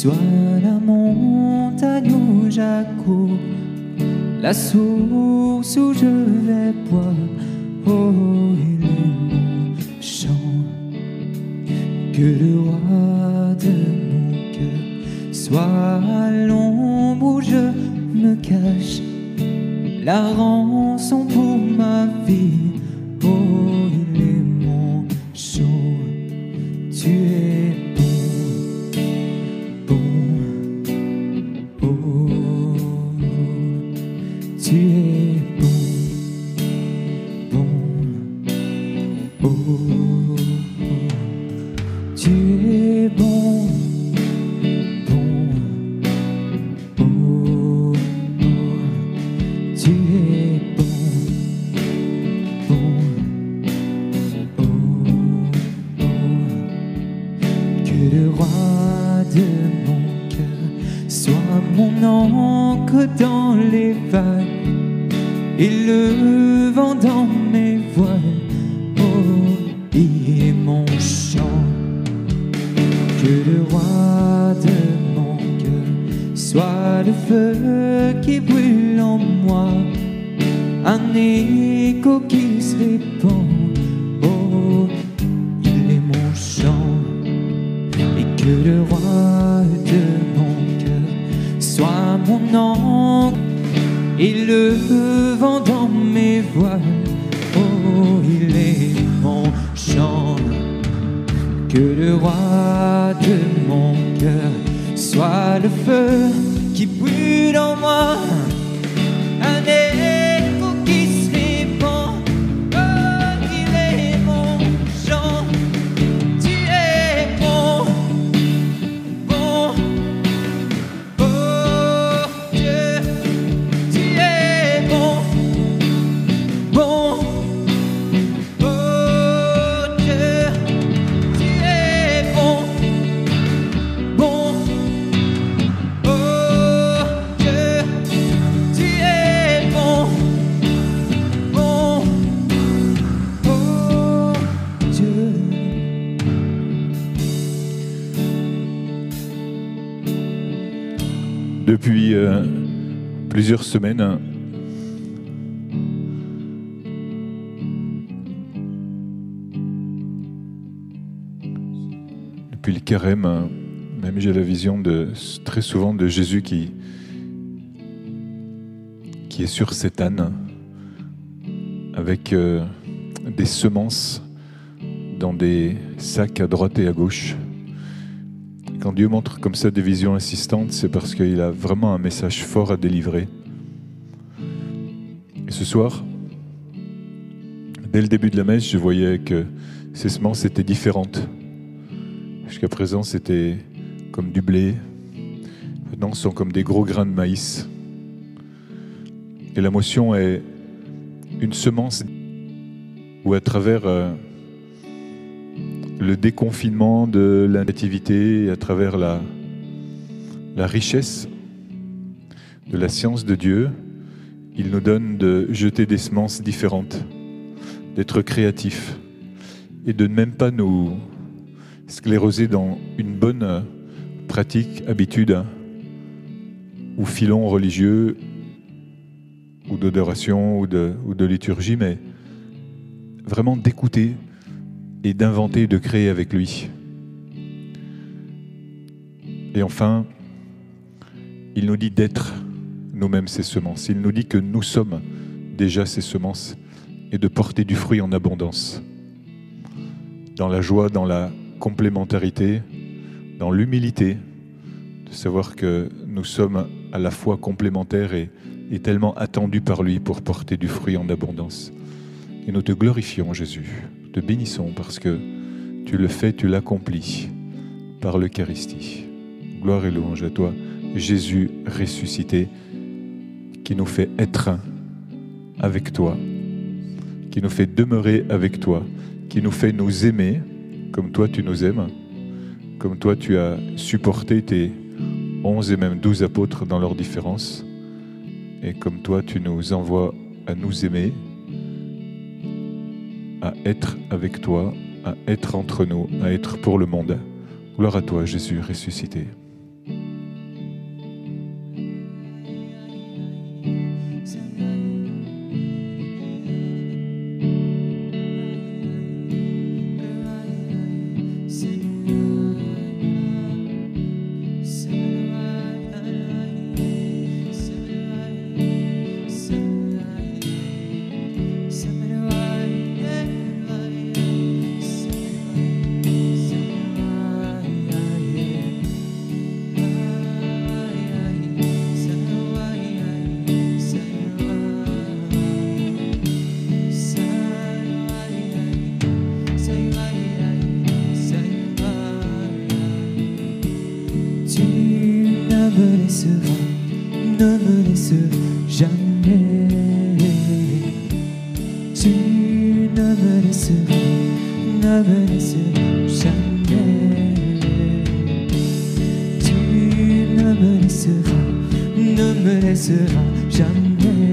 Sois la montagne où j'accours, la source où je vais boire. Oh, est mon chant. Que le roi de mon cœur soit l'ombre où je me cache. La rançon pour ma vie. Roi de mon cœur soit mon encre dans les vagues et le vent dans mes voiles. Oh, il est mon chant. Que le roi de mon cœur soit le feu qui brûle en moi, un écho qui se répand. Le roi de mon cœur soit mon encre et le vent dans mes voiles. Oh, il est mon chant. Que le roi de mon cœur soit le feu qui brûle en moi. Depuis euh, plusieurs semaines, depuis le carême, même j'ai la vision très souvent de Jésus qui est sur cet âne avec euh, des semences dans des sacs à droite et à gauche. Quand Dieu montre comme ça des visions insistantes, c'est parce qu'il a vraiment un message fort à délivrer. Et ce soir, dès le début de la messe, je voyais que ces semences étaient différentes. Jusqu'à présent, c'était comme du blé. Maintenant, ce sont comme des gros grains de maïs. Et la motion est une semence où à travers euh, le déconfinement de la nativité à travers la, richesse de la science de Dieu, il nous donne de jeter des semences différentes, d'être créatifs et de ne même pas nous scléroser dans une bonne pratique, habitude ou filon religieux ou d'adoration ou de liturgie, mais vraiment d'écouter et d'inventer, de créer avec lui. Et enfin, il nous dit d'être nous-mêmes ces semences. Il nous dit que nous sommes déjà ces semences et de porter du fruit en abondance. Dans la joie, dans la complémentarité, dans l'humilité, de savoir que nous sommes à la fois complémentaires et, et tellement attendus par lui pour porter du fruit en abondance. Et nous te glorifions, Jésus. Bénissons parce que tu le fais, tu l'accomplis par l'Eucharistie. Gloire et louange à toi, Jésus ressuscité, qui nous fait être avec toi, qui nous fait demeurer avec toi, qui nous fait nous aimer comme toi tu nous aimes, comme toi tu as supporté tes onze et même douze apôtres dans leurs différences, et comme toi tu nous envoies à nous aimer, à être avec toi, à être entre nous, à être pour le monde. Gloire à toi, Jésus ressuscité. Ne me laisseras jamais. Tu ne me laisseras, ne me laisseras jamais. Tu ne me laisseras, ne me laisseras jamais.